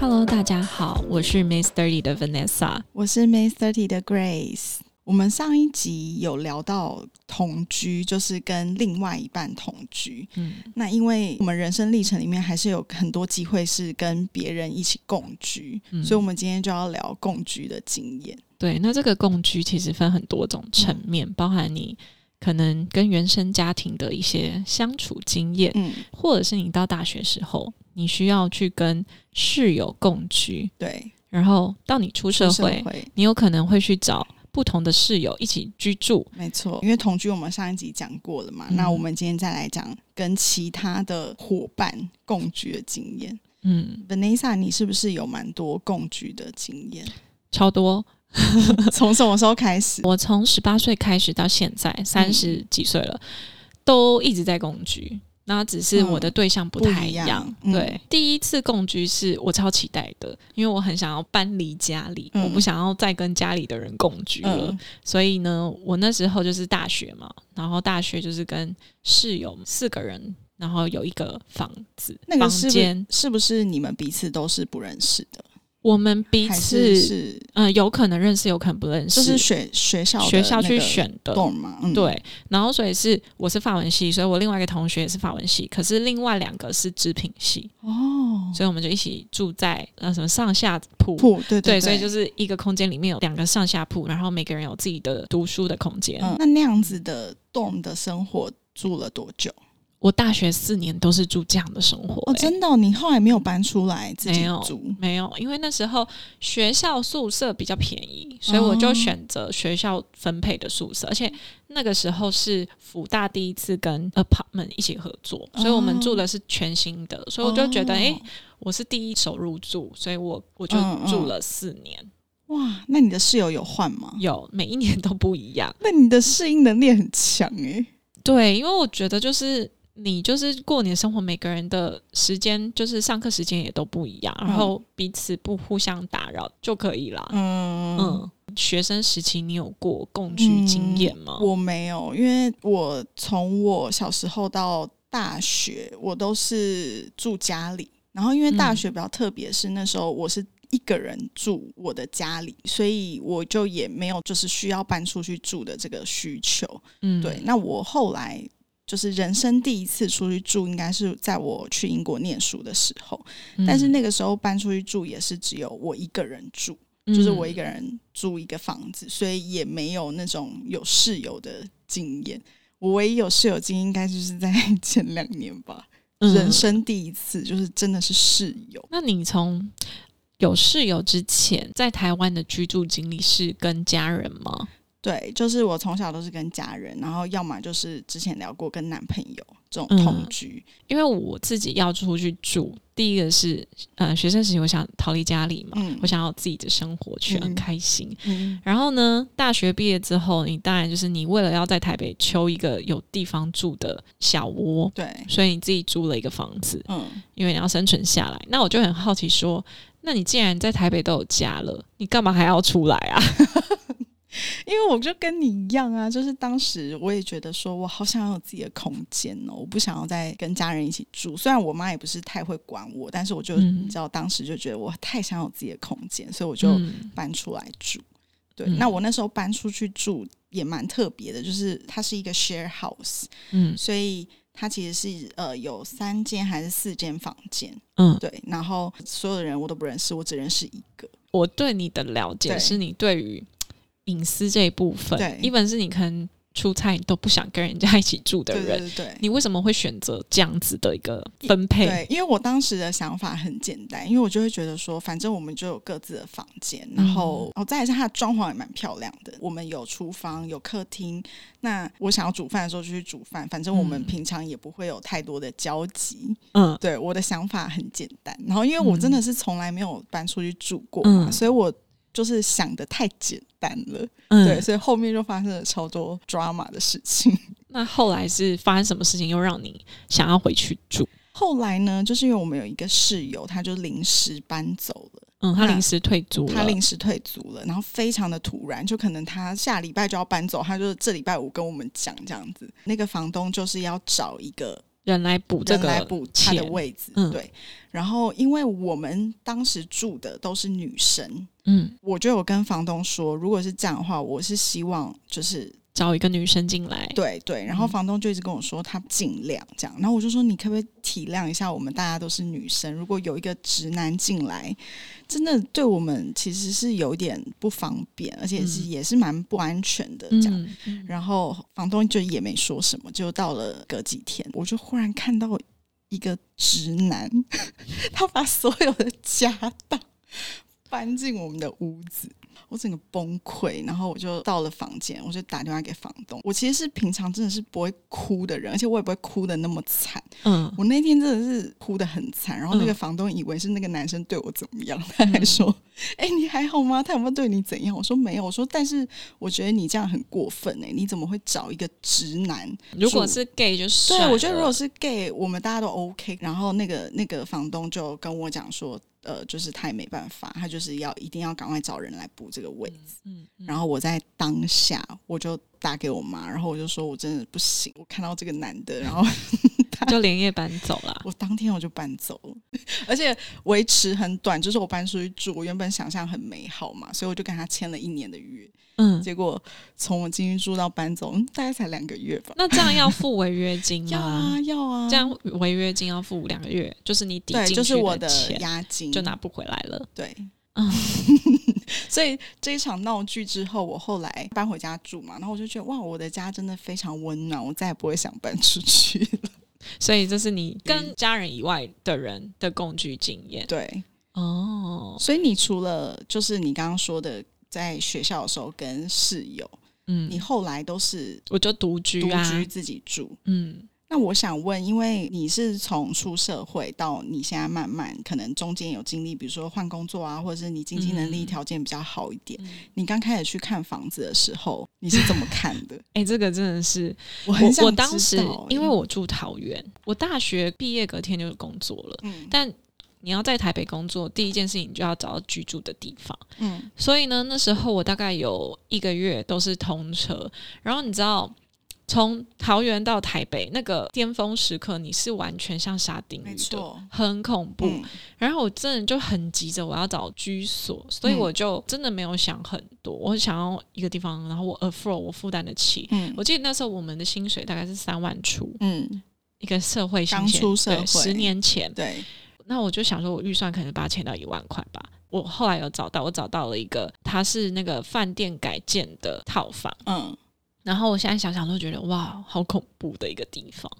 Hello，大家好，我是 Miss Thirty 的 Vanessa，我是 Miss Thirty 的 Grace。我们上一集有聊到同居，就是跟另外一半同居。嗯，那因为我们人生历程里面还是有很多机会是跟别人一起共居，所以我们今天就要聊共居的经验。对，那这个共居其实分很多种层面，包含你可能跟原生家庭的一些相处经验，嗯，或者是你到大学时候。你需要去跟室友共居，对，然后到你出社会，你有可能会去找不同的室友一起居住，没错。因为同居我们上一集讲过了嘛，那我们今天再来讲跟其他的伙伴共居的经验。嗯，Vanessa，你是不是有蛮多共居的经验？超多，从什么时候开始？我从十八岁开始到现在三十几岁了，都一直在共居。那只是我的对象不太一样，对。第一次共居是我超期待的，因为我很想要搬离家里，我不想要再跟家里的人共居了。所以呢，我那时候就是大学嘛，然后大学就是跟室友四个人，然后有一个房子，那个房间是不是你们彼此都是不认识的？我们彼此是嗯，有可能认识，有可能不认识。就是学学校学校去选的，懂吗？对。然后所以是我是法文系，所以我另外一个同学也是法文系，可是另外两个是织品系哦，所以我们就一起住在呃什么上下铺铺，对对，所以就是一个空间里面有两个上下铺，然后每个人有自己的读书的空间。那那样子的 dorm 的生活住了多久？我大学四年都是住这样的生活哦，真的？你后来没有搬出来自己住？没有，因为那时候学校宿舍比较便宜，所以我就选择学校分配的宿舍。而且那个时候是福大第一次跟 apartment 一起合作，所以我们住的是全新的，所以我就觉得，哎，我是第一手入住，所以我我就住了四年。哇，那你的室友有换吗？有，每一年都不一样。那你的适应能力很强哎。对，因为我觉得就是。你就是过你的生活，每个人的时间就是上课时间也都不一样，然后彼此不互相打扰就可以了。嗯嗯，学生时期你有过共居经验吗？我没有，因为我从我小时候到大学，我都是住家里。然后因为大学比较特别，是那时候我是一个人住我的家里，所以我就也没有就是需要搬出去住的这个需求。嗯，对。那我后来。就是人生第一次出去住，应该是在我去英国念书的时候。但是那个时候搬出去住也是只有我一个人住，就是我一个人住一个房子，所以也没有那种有室友的经验。我唯一有室友经验，应该就是在 前两年吧。人生第一次，就是真的是室友。那你从有室友之前，在台湾的居住经历是跟家人吗？对，就是我从小都是跟家人，然后要么就是之前聊过跟男朋友这种同居。因为我自己要出去住，第一个是呃学生时期我想逃离家里嘛，我想要自己的生活去很开心。然后呢，大学毕业之后，你当然就是你为了要在台北求一个有地方住的小窝，对，所以你自己租了一个房子，嗯，因为你要生存下来。那我就很好奇说，那你既然在台北都有家了，你干嘛还要出来啊？因为我就跟你一样啊，就是当时我也觉得说，我好想要有自己的空间哦，我不想要再跟家人一起住。虽然我妈也不是太会管我，但是我就你知道，当时就觉得我太想有自己的空间，所以我就搬出来住。对，那我那时候搬出去住也蛮特别的，就是它是一个 share house，嗯，所以它其实是呃有三间还是四间房间，嗯，对，然后所有的人我都不认识，我只认识一个。我对你的了解是你对于。隐私这一部分，对，一本是你可能出差你都不想跟人家一起住的人，对对，你为什么会选择这样子的一个分配？对，因为我当时的想法很简单，因为我就会觉得说，反正我们就有各自的房间，然后哦，再来是它的装潢也蛮漂亮的，我们有厨房有客厅，那我想要煮饭的时候就去煮饭，反正我们平常也不会有太多的交集。嗯，对，我的想法很简单，然后因为我真的是从来没有搬出去住过嘛，所以我。就是想的太简单了，对，所以后面就发生了超多 drama 的事情。那后来是发生什么事情，又让你想要回去住？后来呢，就是因为我们有一个室友，他就临时搬走了，嗯，他临时退租，他临时退租了，然后非常的突然，就可能他下礼拜就要搬走，他就这礼拜五跟我们讲这样子。那个房东就是要找一个。人来补这个来补他的位置，对。然后，因为我们当时住的都是女生，嗯，我就有跟房东说，如果是这样的话，我是希望就是。找一个女生进来，对对，然后房东就一直跟我说他尽量这样，然后我就说你可不可以体谅一下，我们大家都是女生，如果有一个直男进来，真的对我们其实是有点不方便，而且是也是蛮不安全的这样。然后房东就也没说什么，就到了隔几天，我就忽然看到一个直男，他把所有的家当搬进我们的屋子。我整个崩溃，然后我就到了房间，我就打电话给房东。我其实是平常真的是不会哭的人，而且我也不会哭的那么惨。嗯，我那天真的是哭的很惨，然后那个房东以为是那个男生对我怎么样，他还说：“哎，你还好吗？他有没有对你怎样？”我说：“没有。”我说：“但是我觉得你这样很过分哎，你怎么会找一个直男？如果是 gay 就是对，我觉得如果是 gay，我们大家都 OK。然后那个那个房东就跟我讲说。呃，就是他也没办法，他就是要一定要赶快找人来补这个位置。嗯，然后我在当下我就打给我妈，然后我就说我真的不行，我看到这个男的，然后 他就连夜搬走了。我当天我就搬走了，而且维持很短，就是我搬出去住，我原本想象很美好嘛，所以我就跟他签了一年的约。嗯，结果从我进去住到搬走，大概才两个月吧。那这样要付违约金吗？要啊，要啊。这样违约金要付两个月，就是你抵进去的钱押金就拿不回来了。对，嗯。所以这一场闹剧之后，我后来搬回家住嘛，然后我就觉得哇，我的家真的非常温暖，我再也不会想搬出去了。所以这是你跟家人以外的人的共居经验。对，哦。所以你除了就是你刚刚说的。在学校的时候跟室友，嗯，你后来都是我就独居独居自己住，嗯。那我想问，因为你是从出社会到你现在慢慢可能中间有经历，比如说换工作啊，或者是你经济能力条件比较好一点，你刚开始去看房子的时候，你是怎么看的？哎，这个真的是我很想我当时因为我住桃园，我大学毕业隔天就工作了，嗯，但。你要在台北工作，第一件事情就要找到居住的地方。嗯，所以呢，那时候我大概有一个月都是通车。然后你知道，从桃园到台北那个巅峰时刻，你是完全像沙丁鱼的，很恐怖。然后我真的就很急着我要找居所，所以我就真的没有想很多，我想要一个地方，然后我 afford 我负担得起。嗯，我记得那时候我们的薪水大概是三万出。嗯，一个社会刚出社会，十年前对。那我就想说，我预算可能八千到一万块吧。我后来有找到，我找到了一个，它是那个饭店改建的套房。嗯，然后我现在想想都觉得哇，好恐怖的一个地方。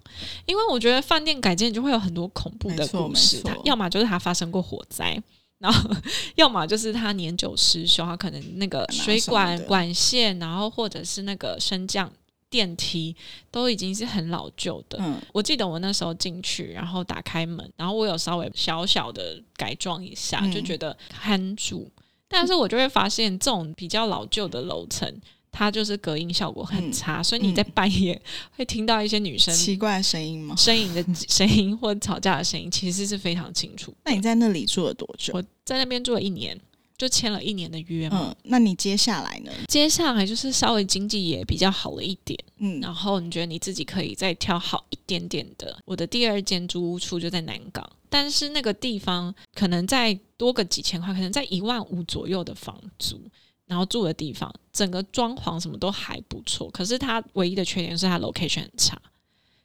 因为我觉得饭店改建就会有很多恐怖的故事，它要么就是它发生过火灾，然后要么就是它年久失修，它可能那个水管管线，然后或者是那个升降。电梯都已经是很老旧的。嗯，我记得我那时候进去，然后打开门，然后我有稍微小小的改装一下，就觉得看住。但是我就会发现，这种比较老旧的楼层，它就是隔音效果很差，所以你在半夜会听到一些女生奇怪的声音吗？声音的 声音或者吵架的声音，其实是非常清楚。那你在那里住了多久？我在那边住了一年。就签了一年的约嘛，那你接下来呢？接下来就是稍微经济也比较好了一点，嗯，然后你觉得你自己可以再挑好一点点的。我的第二间租屋处就在南港，但是那个地方可能再多个几千块，可能在一万五左右的房租，然后住的地方整个装潢什么都还不错，可是它唯一的缺点是它 location 很差。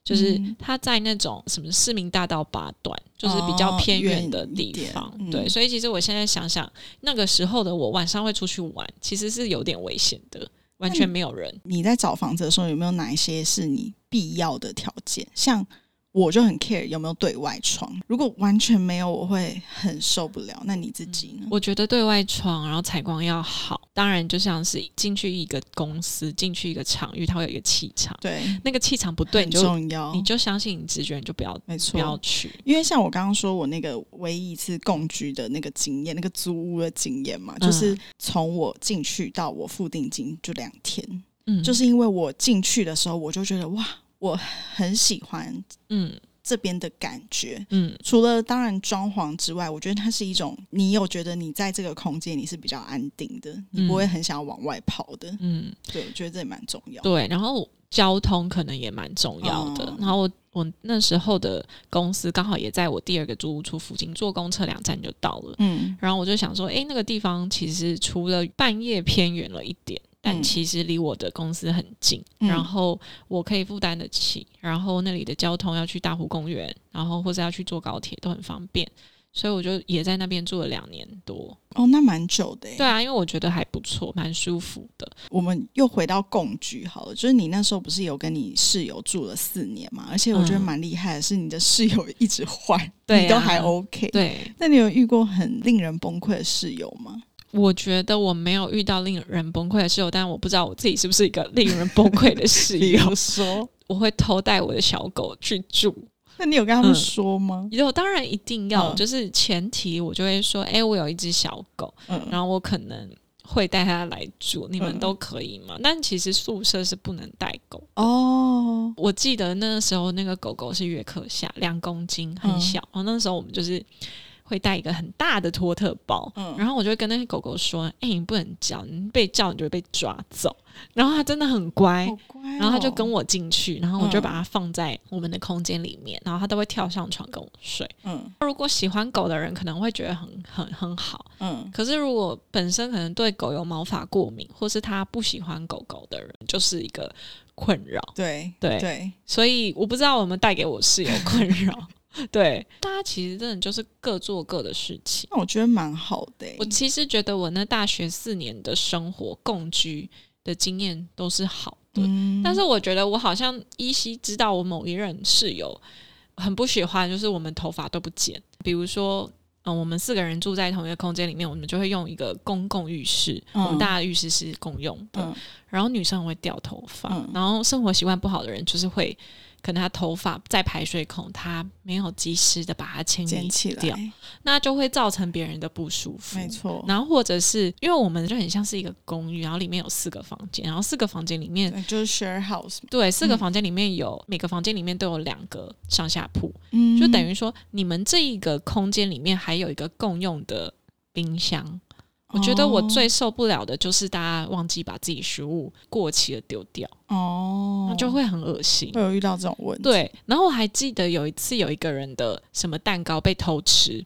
就是他在那种什么市民大道八段，就是比较偏远的地方，对，所以其实我现在想想，那个时候的我晚上会出去玩，其实是有点危险的。完全没有人。你在找房子的时候，有没有哪一些是你必要的条件？像。我就很 care 有没有对外窗，如果完全没有，我会很受不了。那你自己呢？我觉得对外窗，然后采光要好。当然，就像是进去一个公司，进去一个场域，它会有一个气场。对，那个气场不对，你就重要，你就相信你直觉，你就不要，没错，不要去。因为像我刚刚说，我那个唯一一次共居的那个经验，那个租屋的经验嘛，就是从我进去到我付定金就两天。嗯，就是因为我进去的时候，我就觉得哇。我很喜欢，嗯，这边的感觉，嗯，除了当然装潢之外，我觉得它是一种，你有觉得你在这个空间你是比较安定的，你不会很想要往外跑的，嗯，对，我觉得这也蛮重要。对，然后交通可能也蛮重要的。然后我我那时候的公司刚好也在我第二个租屋处附近，坐公车两站就到了，嗯，然后我就想说，哎，那个地方其实除了半夜偏远了一点。但其实离我的公司很近，然后我可以负担得起，然后那里的交通要去大湖公园，然后或者要去坐高铁都很方便，所以我就也在那边住了两年多。哦，那蛮久的。对啊，因为我觉得还不错，蛮舒服的。我们又回到共居好了，就是你那时候不是有跟你室友住了四年嘛？而且我觉得蛮厉害的是，你的室友一直换，你都还 OK。对，那你有遇过很令人崩溃的室友吗？我觉得我没有遇到令人崩溃的室友，但我不知道我自己是不是一个令人崩溃的室 友。说 我会偷带我的小狗去住，那你有跟他们说吗？有，当然一定要，就是前提我就会说，哎，我有一只小狗，然后我可能会带它来住，你们都可以吗？但其实宿舍是不能带狗哦。我记得那时候那个狗狗是约克夏，两公斤，很小，然后那时候我们就是。会带一个很大的托特包，然后我就会跟那些狗狗说：“哎，你不能叫，你被叫你就会被抓走。”然后它真的很乖，然后它就跟我进去，然后我就把它放在我们的空间里面，然后它都会跳上床跟我睡。嗯，如果喜欢狗的人可能会觉得很很很好，嗯，可是如果本身可能对狗有毛发过敏，或是他不喜欢狗狗的人，就是一个困扰。对对对，所以我不知道我们带给我室友困扰。对，大家其实真的就是各做各的事情。那我觉得蛮好的。我其实觉得我那大学四年的生活共居的经验都是好的，但是我觉得我好像依稀知道我某一任室友很不喜欢，就是我们头发都不剪。比如说，嗯，我们四个人住在同一个空间里面，我们就会用一个公共浴室，我们大家浴室是共用的，然后女生会掉头发，然后生活习惯不好的人就是会。可能他头发在排水孔，他没有及时的把它清理掉，那就会造成别人的不舒服。没错，然后或者是因为我们就很像是一个公寓，然后里面有四个房间，然后四个房间里面就是 share house，对，四个房间里面有每个房间里面都有两个上下铺，嗯，就等于说你们这一个空间里面还有一个共用的冰箱。我觉得我最受不了的就是大家忘记把自己食物过期了丢掉哦，那就会很恶心。会有遇到这种问题。对，然后我还记得有一次有一个人的什么蛋糕被偷吃。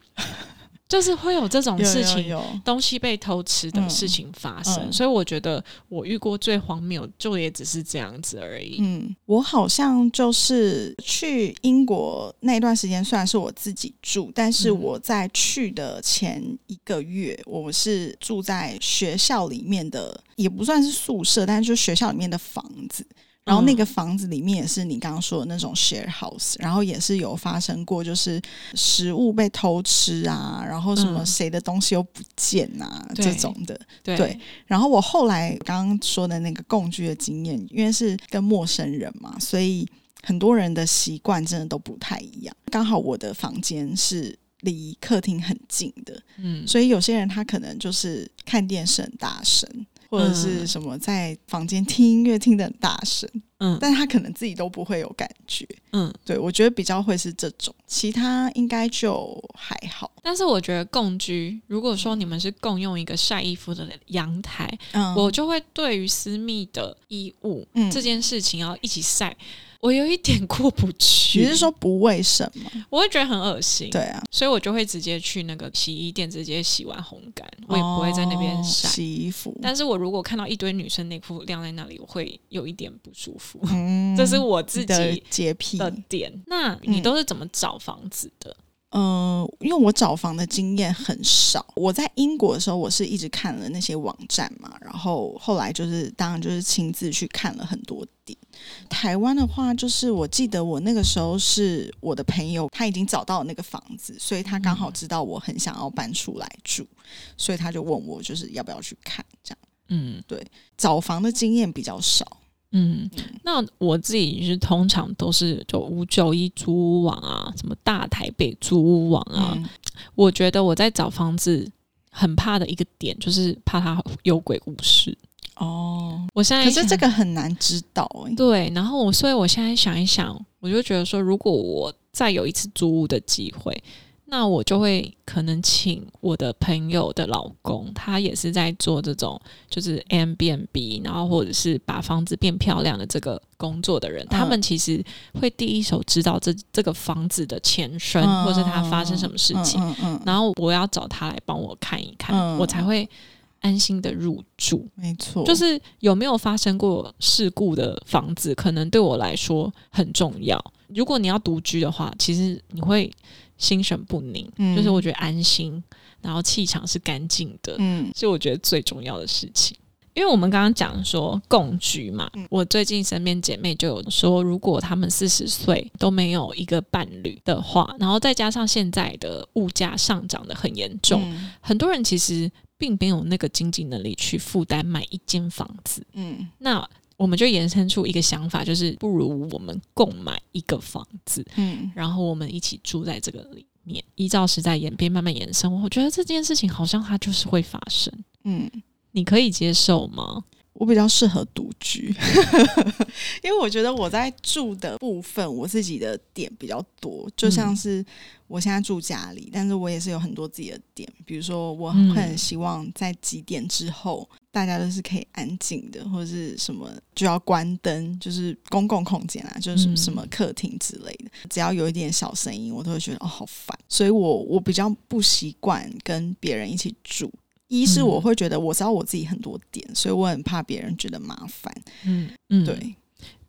就是会有这种事情，东西被偷吃的事情发生，所以我觉得我遇过最荒谬，就也只是这样子而已。嗯，我好像就是去英国那段时间，虽然是我自己住，但是我在去的前一个月，我是住在学校里面的，也不算是宿舍，但是就学校里面的房子。然后那个房子里面也是你刚刚说的那种 share house，然后也是有发生过，就是食物被偷吃啊，然后什么谁的东西又不见啊这种的。对。然后我后来刚刚说的那个共居的经验，因为是跟陌生人嘛，所以很多人的习惯真的都不太一样。刚好我的房间是离客厅很近的，嗯，所以有些人他可能就是看电视很大声。或者是什么在房间听音乐听的很大声，嗯，但他可能自己都不会有感觉，嗯，对我觉得比较会是这种，其他应该就还好。但是我觉得共居，如果说你们是共用一个晒衣服的阳台，嗯，我就会对于私密的衣物这件事情要一起晒。我有一点过不去，你是说不卫生吗？我会觉得很恶心。对啊，所以我就会直接去那个洗衣店，直接洗完烘干，我也不会在那边晒洗衣服。但是我如果看到一堆女生内裤晾在那里，我会有一点不舒服。嗯，这是我自己洁癖的点。那你都是怎么找房子的？嗯，因为我找房的经验很少。我在英国的时候，我是一直看了那些网站嘛，然后后来就是当然就是亲自去看了很多点。台湾的话，就是我记得我那个时候是我的朋友，他已经找到了那个房子，所以他刚好知道我很想要搬出来住，所以他就问我就是要不要去看这样。嗯，对，找房的经验比较少。嗯，那我自己是通常都是就五九一租屋网啊，什么大台北租屋网啊。我觉得我在找房子很怕的一个点就是怕它有鬼故事。哦，我现在可是这个很难知道哎。对，然后我所以我现在想一想，我就觉得说，如果我再有一次租屋的机会。那我就会可能请我的朋友的老公，他也是在做这种就是 M B N B，然后或者是把房子变漂亮的这个工作的人，他们其实会第一手知道这这个房子的前身，或者它发生什么事情，然后我要找他来帮我看一看，我才会安心的入住。没错，就是有没有发生过事故的房子，可能对我来说很重要。如果你要独居的话，其实你会。心神不宁，就是我觉得安心，然后气场是干净的，嗯，是我觉得最重要的事情。因为我们刚刚讲说共居嘛，我最近身边姐妹就有说，如果他们四十岁都没有一个伴侣的话，然后再加上现在的物价上涨的很严重，很多人其实并没有那个经济能力去负担买一间房子，嗯，那。我们就延伸出一个想法，就是不如我们共买一个房子，嗯，然后我们一起住在这个里面。依照时代演变，慢慢延伸，我觉得这件事情好像它就是会发生，嗯，你可以接受吗？我比较适合独居，因为我觉得我在住的部分，我自己的点比较多，就像是我现在住家里，但是我也是有很多自己的点，比如说我很希望在几点之后，大家都是可以安静的，或者是什么就要关灯，就是公共空间啊，就是什么客厅之类的，只要有一点小声音，我都会觉得哦好烦，所以我我比较不习惯跟别人一起住。一是我会觉得我知道我自己很多点，所以我很怕别人觉得麻烦。嗯嗯，对。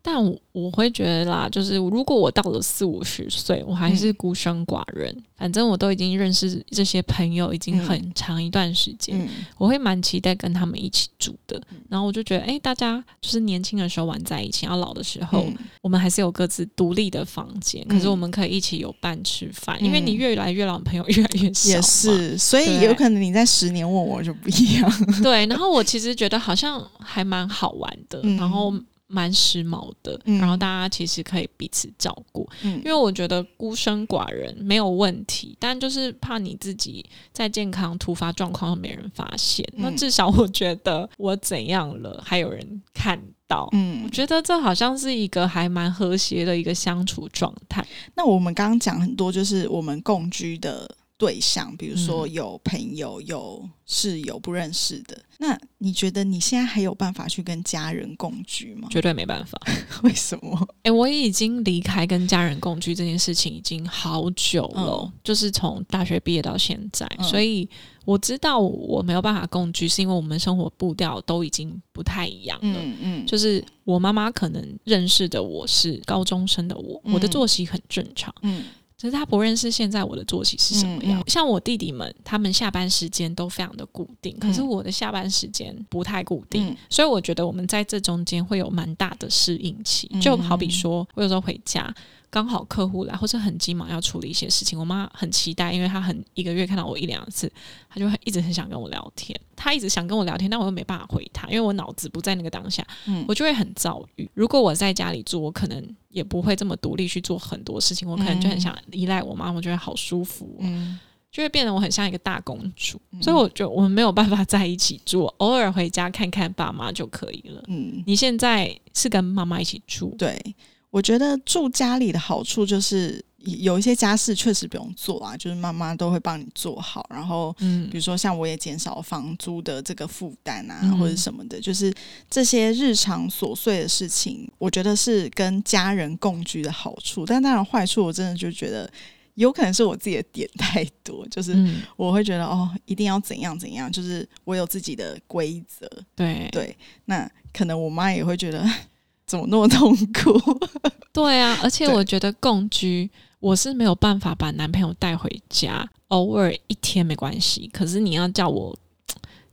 但我我会觉得啦，就是如果我到了四五十岁，我还是孤身寡人，反正我都已经认识这些朋友已经很长一段时间，我会蛮期待跟他们一起住的。然后我就觉得，哎，大家就是年轻的时候玩在一起，要老的时候，我们还是有各自独立的房间，可是我们可以一起有伴吃饭。因为你越来越老，朋友越来越少，也是，所以有可能你在十年问我就不一样。对，然后我其实觉得好像还蛮好玩的，然后。蛮时髦的，然后大家其实可以彼此照顾，因为我觉得孤身寡人没有问题，但就是怕你自己在健康突发状况没人发现。那至少我觉得我怎样了，还有人看到。嗯，我觉得这好像是一个还蛮和谐的一个相处状态。那我们刚刚讲很多，就是我们共居的。对象，比如说有朋友、有室友不认识的，那你觉得你现在还有办法去跟家人共居吗？绝对没办法。为什么？哎，我已经离开跟家人共居这件事情已经好久了，就是从大学毕业到现在，所以我知道我没有办法共居，是因为我们生活步调都已经不太一样了。嗯嗯，就是我妈妈可能认识的我是高中生的我，我的作息很正常。嗯。其实他不认识现在我的作息是什么样。像我弟弟们，他们下班时间都非常的固定，可是我的下班时间不太固定，所以我觉得我们在这中间会有蛮大的适应期。就好比说，我有时候回家。刚好客户来，或者很急忙要处理一些事情，我妈很期待，因为她很一个月看到我一两次，她就一直很想跟我聊天。她一直想跟我聊天，但我又没办法回她，因为我脑子不在那个当下，我就会很躁郁。如果我在家里住，我可能也不会这么独立去做很多事情，我可能就很想依赖我妈，我觉得好舒服，就会变得我很像一个大公主。所以我觉得我们没有办法在一起住，偶尔回家看看爸妈就可以了。嗯，你现在是跟妈妈一起住？对。我觉得住家里的好处就是有一些家事确实不用做啊，就是妈妈都会帮你做好。然后，嗯，比如说像我也减少房租的这个负担啊，或者什么的，就是这些日常琐碎的事情，我觉得是跟家人共居的好处。但当然坏处，我真的就觉得有可能是我自己的点太多，就是我会觉得哦，一定要怎样怎样，就是我有自己的规则。对对，那可能我妈也会觉得。怎么那么痛苦？对啊，而且我觉得共居，我是没有办法把男朋友带回家，偶尔一天没关系。可是你要叫我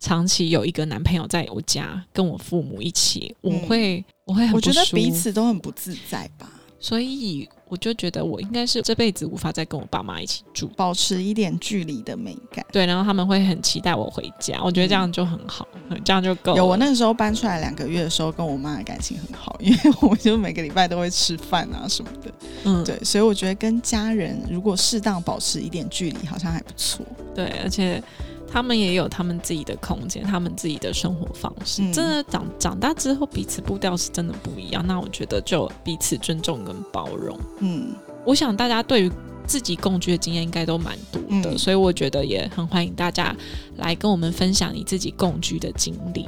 长期有一个男朋友在我家跟我父母一起，我会我会很我觉得彼此都很不自在吧。所以我就觉得我应该是这辈子无法再跟我爸妈一起住，保持一点距离的美感。对，然后他们会很期待我回家，我觉得这样就很好，这样就够。有我那个时候搬出来两个月的时候，跟我妈的感情很好，因为我就每个礼拜都会吃饭啊什么的。嗯，对，所以我觉得跟家人如果适当保持一点距离，好像还不错。对，而且。他们也有他们自己的空间，他们自己的生活方式。真的长长大之后，彼此步调是真的不一样。那我觉得就彼此尊重跟包容。嗯，我想大家对于自己共居的经验应该都蛮多的，所以我觉得也很欢迎大家来跟我们分享你自己共居的经历，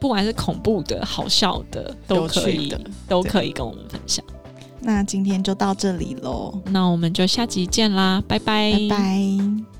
不管是恐怖的、好笑的，都可以，都可以跟我们分享。那今天就到这里喽，那我们就下集见啦，拜拜，拜拜。